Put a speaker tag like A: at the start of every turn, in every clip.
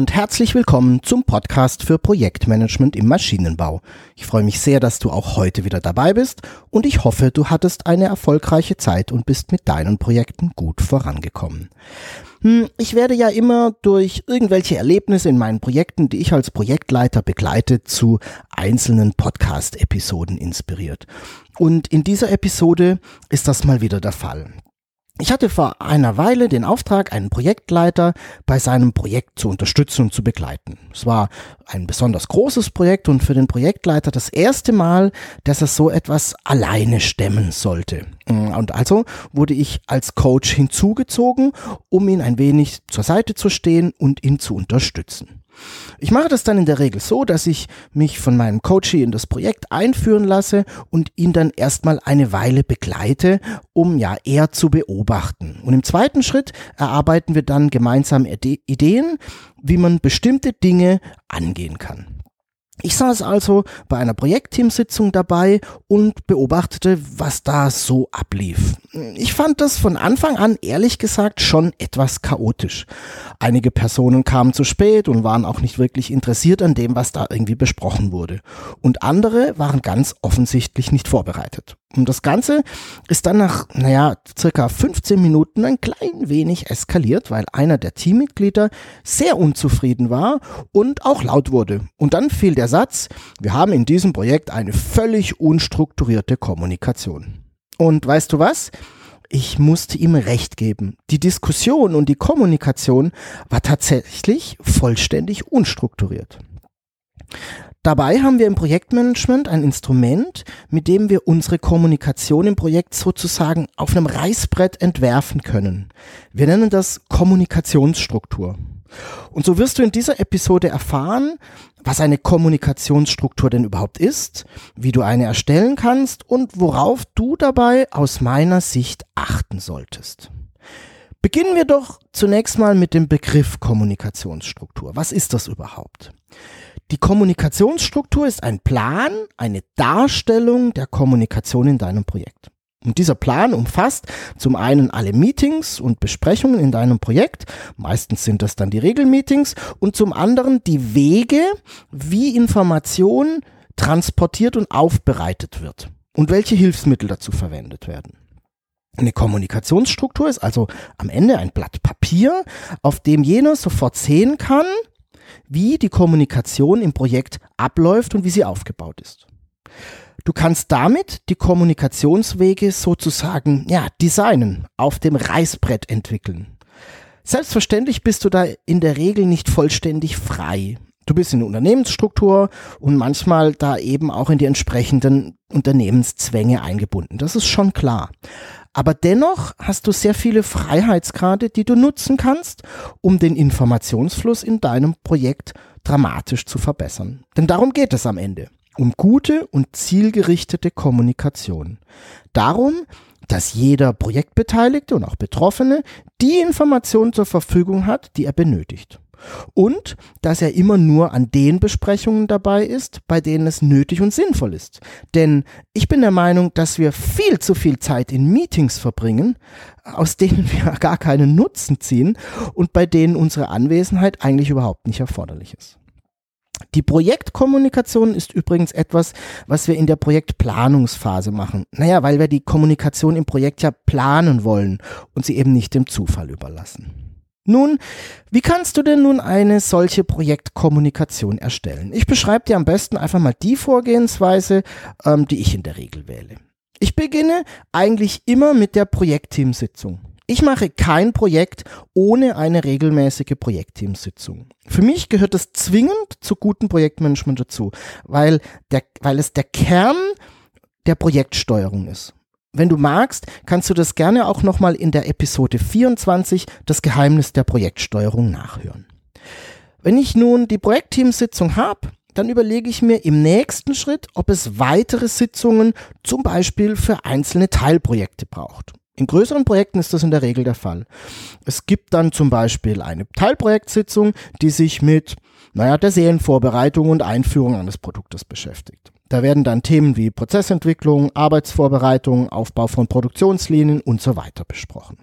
A: Und herzlich willkommen zum Podcast für Projektmanagement im Maschinenbau. Ich freue mich sehr, dass du auch heute wieder dabei bist und ich hoffe, du hattest eine erfolgreiche Zeit und bist mit deinen Projekten gut vorangekommen. Hm, ich werde ja immer durch irgendwelche Erlebnisse in meinen Projekten, die ich als Projektleiter begleite, zu einzelnen Podcast-Episoden inspiriert. Und in dieser Episode ist das mal wieder der Fall. Ich hatte vor einer Weile den Auftrag, einen Projektleiter bei seinem Projekt zu unterstützen und zu begleiten. Es war ein besonders großes Projekt und für den Projektleiter das erste Mal, dass er so etwas alleine stemmen sollte. Und also wurde ich als Coach hinzugezogen, um ihn ein wenig zur Seite zu stehen und ihn zu unterstützen. Ich mache das dann in der Regel so, dass ich mich von meinem Coachie in das Projekt einführen lasse und ihn dann erstmal eine Weile begleite, um ja eher zu beobachten. Und im zweiten Schritt erarbeiten wir dann gemeinsam Ideen, wie man bestimmte Dinge angehen kann. Ich saß also bei einer Projektteamsitzung dabei und beobachtete, was da so ablief. Ich fand das von Anfang an ehrlich gesagt schon etwas chaotisch. Einige Personen kamen zu spät und waren auch nicht wirklich interessiert an dem, was da irgendwie besprochen wurde. Und andere waren ganz offensichtlich nicht vorbereitet. Und das Ganze ist dann nach, naja, circa 15 Minuten ein klein wenig eskaliert, weil einer der Teammitglieder sehr unzufrieden war und auch laut wurde. Und dann fiel der Satz, wir haben in diesem Projekt eine völlig unstrukturierte Kommunikation. Und weißt du was? Ich musste ihm recht geben. Die Diskussion und die Kommunikation war tatsächlich vollständig unstrukturiert. Dabei haben wir im Projektmanagement ein Instrument, mit dem wir unsere Kommunikation im Projekt sozusagen auf einem Reißbrett entwerfen können. Wir nennen das Kommunikationsstruktur. Und so wirst du in dieser Episode erfahren, was eine Kommunikationsstruktur denn überhaupt ist, wie du eine erstellen kannst und worauf du dabei aus meiner Sicht achten solltest. Beginnen wir doch zunächst mal mit dem Begriff Kommunikationsstruktur. Was ist das überhaupt? Die Kommunikationsstruktur ist ein Plan, eine Darstellung der Kommunikation in deinem Projekt. Und dieser Plan umfasst zum einen alle Meetings und Besprechungen in deinem Projekt, meistens sind das dann die Regelmeetings, und zum anderen die Wege, wie Information transportiert und aufbereitet wird und welche Hilfsmittel dazu verwendet werden. Eine Kommunikationsstruktur ist also am Ende ein Blatt Papier, auf dem jener sofort sehen kann, wie die Kommunikation im Projekt abläuft und wie sie aufgebaut ist. Du kannst damit die Kommunikationswege sozusagen, ja, designen, auf dem Reißbrett entwickeln. Selbstverständlich bist du da in der Regel nicht vollständig frei. Du bist in der Unternehmensstruktur und manchmal da eben auch in die entsprechenden Unternehmenszwänge eingebunden. Das ist schon klar. Aber dennoch hast du sehr viele Freiheitsgrade, die du nutzen kannst, um den Informationsfluss in deinem Projekt dramatisch zu verbessern. Denn darum geht es am Ende. Um gute und zielgerichtete Kommunikation. Darum, dass jeder Projektbeteiligte und auch Betroffene die Informationen zur Verfügung hat, die er benötigt und dass er immer nur an den Besprechungen dabei ist, bei denen es nötig und sinnvoll ist. Denn ich bin der Meinung, dass wir viel zu viel Zeit in Meetings verbringen, aus denen wir gar keinen Nutzen ziehen und bei denen unsere Anwesenheit eigentlich überhaupt nicht erforderlich ist. Die Projektkommunikation ist übrigens etwas, was wir in der Projektplanungsphase machen. Naja, weil wir die Kommunikation im Projekt ja planen wollen und sie eben nicht dem Zufall überlassen. Nun, wie kannst du denn nun eine solche Projektkommunikation erstellen? Ich beschreibe dir am besten einfach mal die Vorgehensweise, ähm, die ich in der Regel wähle. Ich beginne eigentlich immer mit der Projektteamsitzung. Ich mache kein Projekt ohne eine regelmäßige Projektteamsitzung. Für mich gehört es zwingend zu gutem Projektmanagement dazu, weil, der, weil es der Kern der Projektsteuerung ist. Wenn du magst, kannst du das gerne auch nochmal in der Episode 24 Das Geheimnis der Projektsteuerung nachhören. Wenn ich nun die Projektteamsitzung habe, dann überlege ich mir im nächsten Schritt, ob es weitere Sitzungen zum Beispiel für einzelne Teilprojekte braucht. In größeren Projekten ist das in der Regel der Fall. Es gibt dann zum Beispiel eine Teilprojektsitzung, die sich mit, naja, der Serienvorbereitung und Einführung eines Produktes beschäftigt. Da werden dann Themen wie Prozessentwicklung, Arbeitsvorbereitung, Aufbau von Produktionslinien und so weiter besprochen.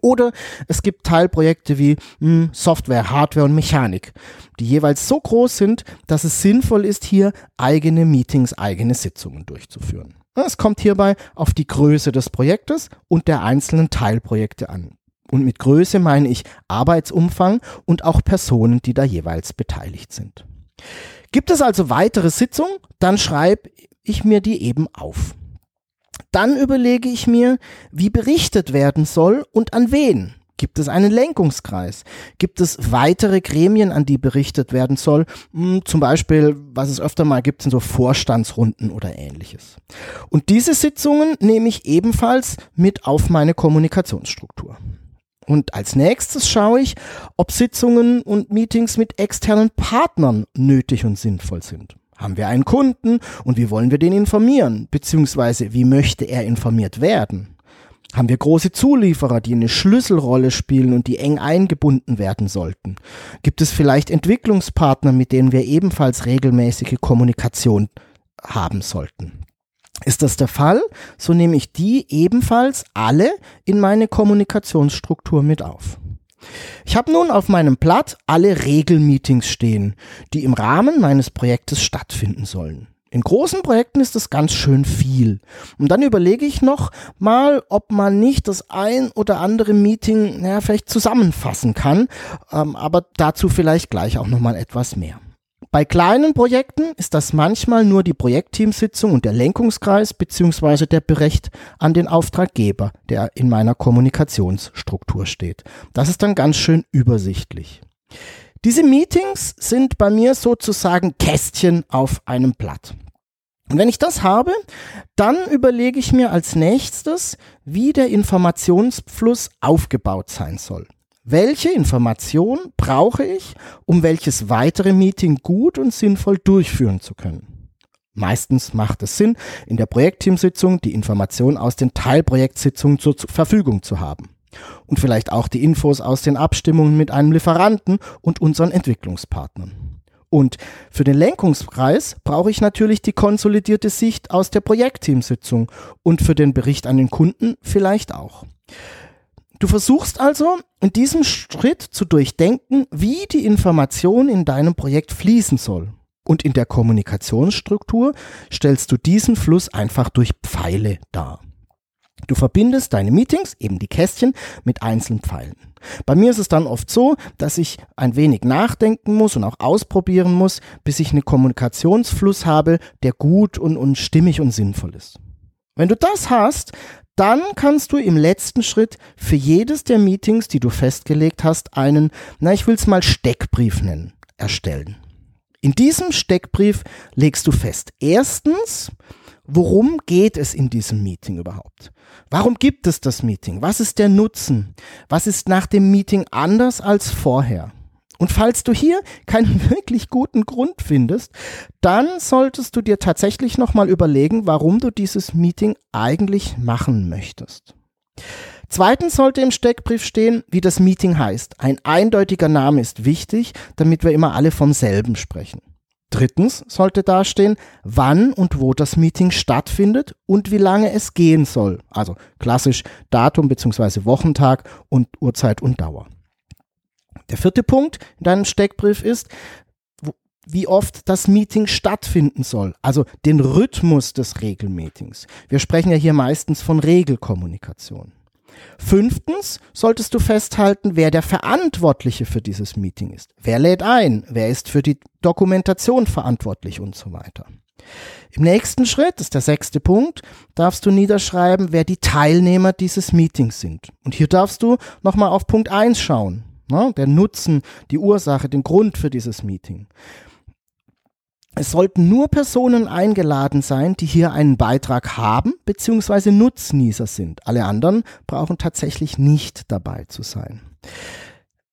A: Oder es gibt Teilprojekte wie hm, Software, Hardware und Mechanik, die jeweils so groß sind, dass es sinnvoll ist, hier eigene Meetings, eigene Sitzungen durchzuführen. Es kommt hierbei auf die Größe des Projektes und der einzelnen Teilprojekte an. Und mit Größe meine ich Arbeitsumfang und auch Personen, die da jeweils beteiligt sind. Gibt es also weitere Sitzungen, dann schreibe ich mir die eben auf. Dann überlege ich mir, wie berichtet werden soll und an wen. Gibt es einen Lenkungskreis? Gibt es weitere Gremien, an die berichtet werden soll? Hm, zum Beispiel, was es öfter mal gibt, sind so Vorstandsrunden oder ähnliches. Und diese Sitzungen nehme ich ebenfalls mit auf meine Kommunikationsstruktur. Und als nächstes schaue ich, ob Sitzungen und Meetings mit externen Partnern nötig und sinnvoll sind. Haben wir einen Kunden und wie wollen wir den informieren? Beziehungsweise wie möchte er informiert werden? Haben wir große Zulieferer, die eine Schlüsselrolle spielen und die eng eingebunden werden sollten? Gibt es vielleicht Entwicklungspartner, mit denen wir ebenfalls regelmäßige Kommunikation haben sollten? Ist das der Fall, so nehme ich die ebenfalls alle in meine Kommunikationsstruktur mit auf. Ich habe nun auf meinem Blatt alle Regelmeetings stehen, die im Rahmen meines Projektes stattfinden sollen. In großen Projekten ist das ganz schön viel. Und dann überlege ich noch mal, ob man nicht das ein oder andere Meeting, naja, vielleicht zusammenfassen kann. Ähm, aber dazu vielleicht gleich auch noch mal etwas mehr. Bei kleinen Projekten ist das manchmal nur die Projektteamsitzung und der Lenkungskreis beziehungsweise der Bericht an den Auftraggeber, der in meiner Kommunikationsstruktur steht. Das ist dann ganz schön übersichtlich. Diese Meetings sind bei mir sozusagen Kästchen auf einem Blatt. Und wenn ich das habe, dann überlege ich mir als nächstes, wie der Informationsfluss aufgebaut sein soll. Welche Information brauche ich, um welches weitere Meeting gut und sinnvoll durchführen zu können? Meistens macht es Sinn, in der Projektteamsitzung die Information aus den Teilprojektsitzungen zur Verfügung zu haben. Und vielleicht auch die Infos aus den Abstimmungen mit einem Lieferanten und unseren Entwicklungspartnern. Und für den Lenkungspreis brauche ich natürlich die konsolidierte Sicht aus der Projektteamsitzung und für den Bericht an den Kunden vielleicht auch. Du versuchst also in diesem Schritt zu durchdenken, wie die Information in deinem Projekt fließen soll. Und in der Kommunikationsstruktur stellst du diesen Fluss einfach durch Pfeile dar. Du verbindest deine Meetings, eben die Kästchen, mit einzelnen Pfeilen. Bei mir ist es dann oft so, dass ich ein wenig nachdenken muss und auch ausprobieren muss, bis ich einen Kommunikationsfluss habe, der gut und, und stimmig und sinnvoll ist. Wenn du das hast, dann kannst du im letzten Schritt für jedes der Meetings, die du festgelegt hast, einen, na, ich will es mal Steckbrief nennen, erstellen. In diesem Steckbrief legst du fest, erstens, worum geht es in diesem Meeting überhaupt? Warum gibt es das Meeting? Was ist der Nutzen? Was ist nach dem Meeting anders als vorher? Und falls du hier keinen wirklich guten Grund findest, dann solltest du dir tatsächlich nochmal überlegen, warum du dieses Meeting eigentlich machen möchtest. Zweitens sollte im Steckbrief stehen, wie das Meeting heißt. Ein eindeutiger Name ist wichtig, damit wir immer alle vom selben sprechen. Drittens sollte dastehen, wann und wo das Meeting stattfindet und wie lange es gehen soll. Also klassisch Datum bzw. Wochentag und Uhrzeit und Dauer. Der vierte Punkt in deinem Steckbrief ist, wie oft das Meeting stattfinden soll, also den Rhythmus des Regelmeetings. Wir sprechen ja hier meistens von Regelkommunikation. Fünftens solltest du festhalten, wer der Verantwortliche für dieses Meeting ist. Wer lädt ein? Wer ist für die Dokumentation verantwortlich und so weiter. Im nächsten Schritt, das ist der sechste Punkt, darfst du niederschreiben, wer die Teilnehmer dieses Meetings sind. Und hier darfst du nochmal auf Punkt 1 schauen. Ne? Der Nutzen, die Ursache, den Grund für dieses Meeting. es sollten nur Personen eingeladen sein, die hier einen Beitrag haben bzw. Nutznießer sind. Alle anderen brauchen tatsächlich nicht dabei zu sein.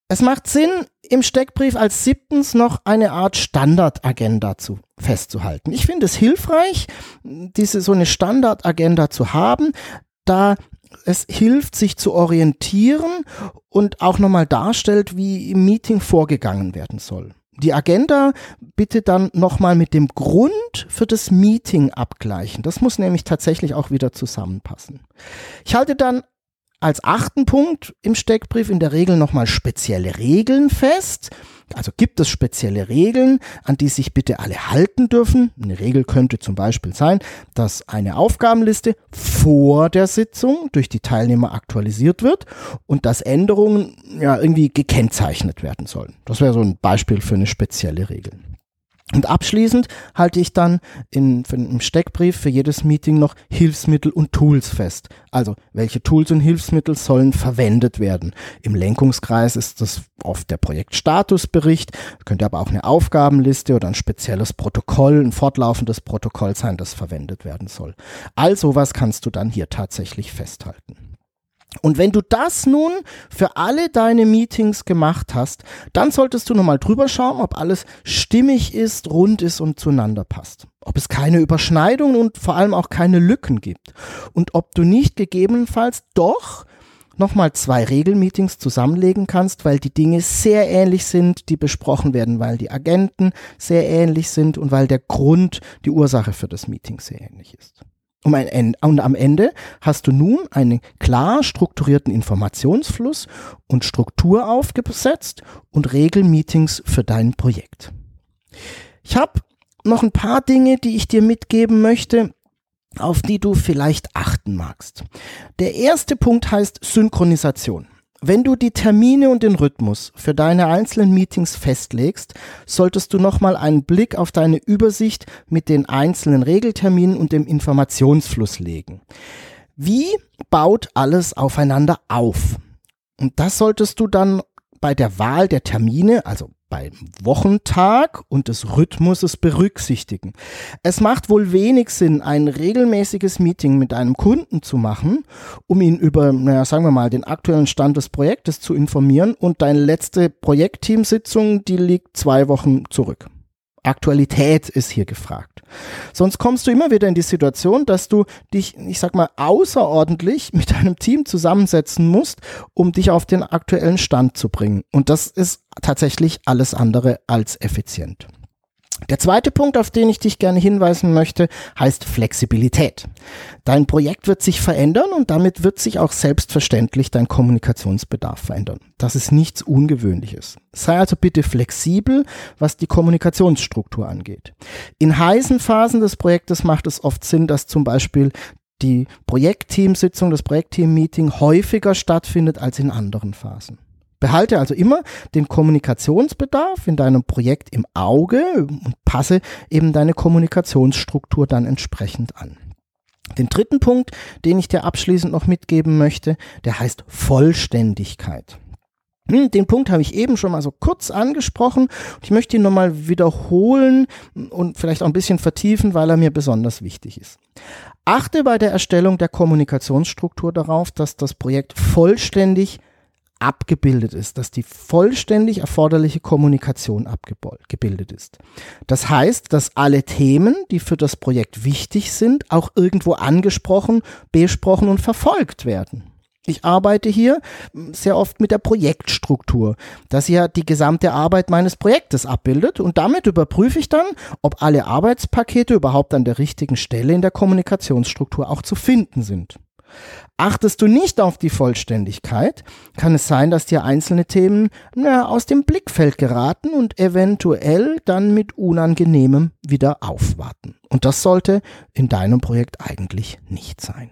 A: Es macht Sinn, im Steckbrief als siebtens noch eine Art Standardagenda zu, festzuhalten. Ich finde es hilfreich, diese so eine Standardagenda zu haben, da es hilft, sich zu orientieren und auch nochmal darstellt, wie im Meeting vorgegangen werden soll. Die Agenda bitte dann nochmal mit dem Grund für das Meeting abgleichen. Das muss nämlich tatsächlich auch wieder zusammenpassen. Ich halte dann als achten Punkt im Steckbrief in der Regel nochmal spezielle Regeln fest. Also gibt es spezielle Regeln, an die sich bitte alle halten dürfen. Eine Regel könnte zum Beispiel sein, dass eine Aufgabenliste vor der Sitzung durch die Teilnehmer aktualisiert wird und dass Änderungen ja irgendwie gekennzeichnet werden sollen. Das wäre so ein Beispiel für eine spezielle Regel. Und abschließend halte ich dann in, im Steckbrief für jedes Meeting noch Hilfsmittel und Tools fest. Also welche Tools und Hilfsmittel sollen verwendet werden. Im Lenkungskreis ist das oft der Projektstatusbericht, könnte aber auch eine Aufgabenliste oder ein spezielles Protokoll, ein fortlaufendes Protokoll sein, das verwendet werden soll. All sowas kannst du dann hier tatsächlich festhalten. Und wenn du das nun für alle deine Meetings gemacht hast, dann solltest du nochmal drüber schauen, ob alles stimmig ist, rund ist und zueinander passt. Ob es keine Überschneidungen und vor allem auch keine Lücken gibt. Und ob du nicht gegebenenfalls doch nochmal zwei Regelmeetings zusammenlegen kannst, weil die Dinge sehr ähnlich sind, die besprochen werden, weil die Agenten sehr ähnlich sind und weil der Grund, die Ursache für das Meeting sehr ähnlich ist. Um ein, und am Ende hast du nun einen klar strukturierten Informationsfluss und Struktur aufgesetzt und Regelmeetings für dein Projekt. Ich habe noch ein paar Dinge, die ich dir mitgeben möchte, auf die du vielleicht achten magst. Der erste Punkt heißt Synchronisation. Wenn du die Termine und den Rhythmus für deine einzelnen Meetings festlegst, solltest du nochmal einen Blick auf deine Übersicht mit den einzelnen Regelterminen und dem Informationsfluss legen. Wie baut alles aufeinander auf? Und das solltest du dann bei der Wahl der Termine, also beim Wochentag und des Rhythmuses berücksichtigen. Es macht wohl wenig Sinn, ein regelmäßiges Meeting mit einem Kunden zu machen, um ihn über, naja, sagen wir mal, den aktuellen Stand des Projektes zu informieren und deine letzte Projektteamsitzung, die liegt zwei Wochen zurück. Aktualität ist hier gefragt. Sonst kommst du immer wieder in die Situation, dass du dich, ich sag mal, außerordentlich mit deinem Team zusammensetzen musst, um dich auf den aktuellen Stand zu bringen. Und das ist tatsächlich alles andere als effizient. Der zweite Punkt, auf den ich dich gerne hinweisen möchte, heißt Flexibilität. Dein Projekt wird sich verändern und damit wird sich auch selbstverständlich dein Kommunikationsbedarf verändern. Das ist nichts Ungewöhnliches. Sei also bitte flexibel, was die Kommunikationsstruktur angeht. In heißen Phasen des Projektes macht es oft Sinn, dass zum Beispiel die Projektteamsitzung, das Projektteam-Meeting häufiger stattfindet als in anderen Phasen. Behalte also immer den Kommunikationsbedarf in deinem Projekt im Auge und passe eben deine Kommunikationsstruktur dann entsprechend an. Den dritten Punkt, den ich dir abschließend noch mitgeben möchte, der heißt Vollständigkeit. Hm, den Punkt habe ich eben schon mal so kurz angesprochen ich möchte ihn nochmal wiederholen und vielleicht auch ein bisschen vertiefen, weil er mir besonders wichtig ist. Achte bei der Erstellung der Kommunikationsstruktur darauf, dass das Projekt vollständig abgebildet ist, dass die vollständig erforderliche Kommunikation abgebildet ist. Das heißt, dass alle Themen, die für das Projekt wichtig sind, auch irgendwo angesprochen, besprochen und verfolgt werden. Ich arbeite hier sehr oft mit der Projektstruktur, dass ja die gesamte Arbeit meines Projektes abbildet und damit überprüfe ich dann, ob alle Arbeitspakete überhaupt an der richtigen Stelle in der Kommunikationsstruktur auch zu finden sind. Achtest du nicht auf die Vollständigkeit, kann es sein, dass dir einzelne Themen na, aus dem Blickfeld geraten und eventuell dann mit Unangenehmem wieder aufwarten. Und das sollte in deinem Projekt eigentlich nicht sein.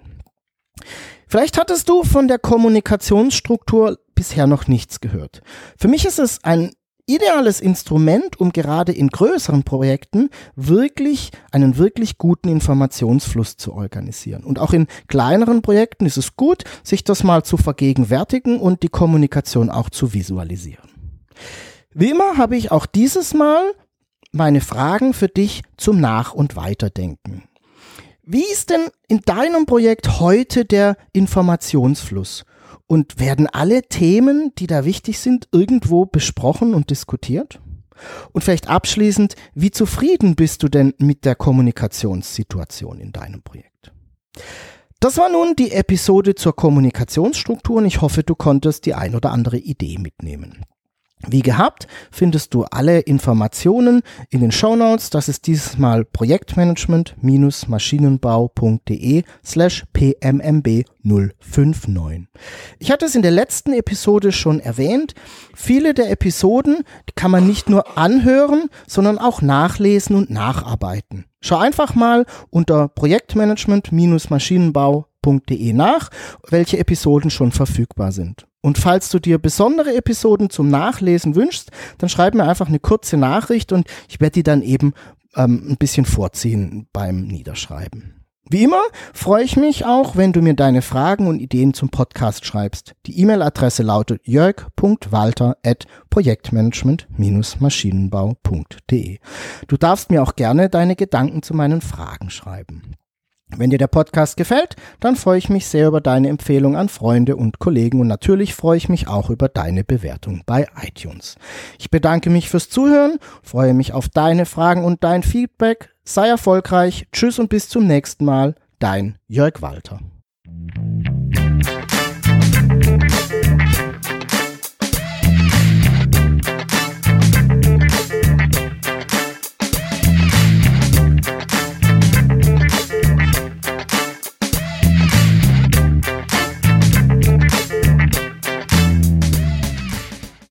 A: Vielleicht hattest du von der Kommunikationsstruktur bisher noch nichts gehört. Für mich ist es ein ideales Instrument, um gerade in größeren Projekten wirklich einen wirklich guten Informationsfluss zu organisieren. Und auch in kleineren Projekten ist es gut, sich das mal zu vergegenwärtigen und die Kommunikation auch zu visualisieren. Wie immer habe ich auch dieses Mal meine Fragen für dich zum Nach- und Weiterdenken. Wie ist denn in deinem Projekt heute der Informationsfluss? Und werden alle Themen, die da wichtig sind, irgendwo besprochen und diskutiert? Und vielleicht abschließend, wie zufrieden bist du denn mit der Kommunikationssituation in deinem Projekt? Das war nun die Episode zur Kommunikationsstruktur und ich hoffe, du konntest die ein oder andere Idee mitnehmen. Wie gehabt, findest du alle Informationen in den Show Notes. Das ist dieses Mal projektmanagement-maschinenbau.de slash pmmb 059. Ich hatte es in der letzten Episode schon erwähnt. Viele der Episoden kann man nicht nur anhören, sondern auch nachlesen und nacharbeiten. Schau einfach mal unter projektmanagement-maschinenbau.de nach, welche Episoden schon verfügbar sind. Und falls du dir besondere Episoden zum Nachlesen wünschst, dann schreib mir einfach eine kurze Nachricht und ich werde die dann eben ähm, ein bisschen vorziehen beim Niederschreiben. Wie immer freue ich mich auch, wenn du mir deine Fragen und Ideen zum Podcast schreibst. Die E-Mail-Adresse lautet jörg.walter.projektmanagement-maschinenbau.de. Du darfst mir auch gerne deine Gedanken zu meinen Fragen schreiben. Wenn dir der Podcast gefällt, dann freue ich mich sehr über deine Empfehlung an Freunde und Kollegen und natürlich freue ich mich auch über deine Bewertung bei iTunes. Ich bedanke mich fürs Zuhören, freue mich auf deine Fragen und dein Feedback. Sei erfolgreich, tschüss und bis zum nächsten Mal, dein Jörg Walter.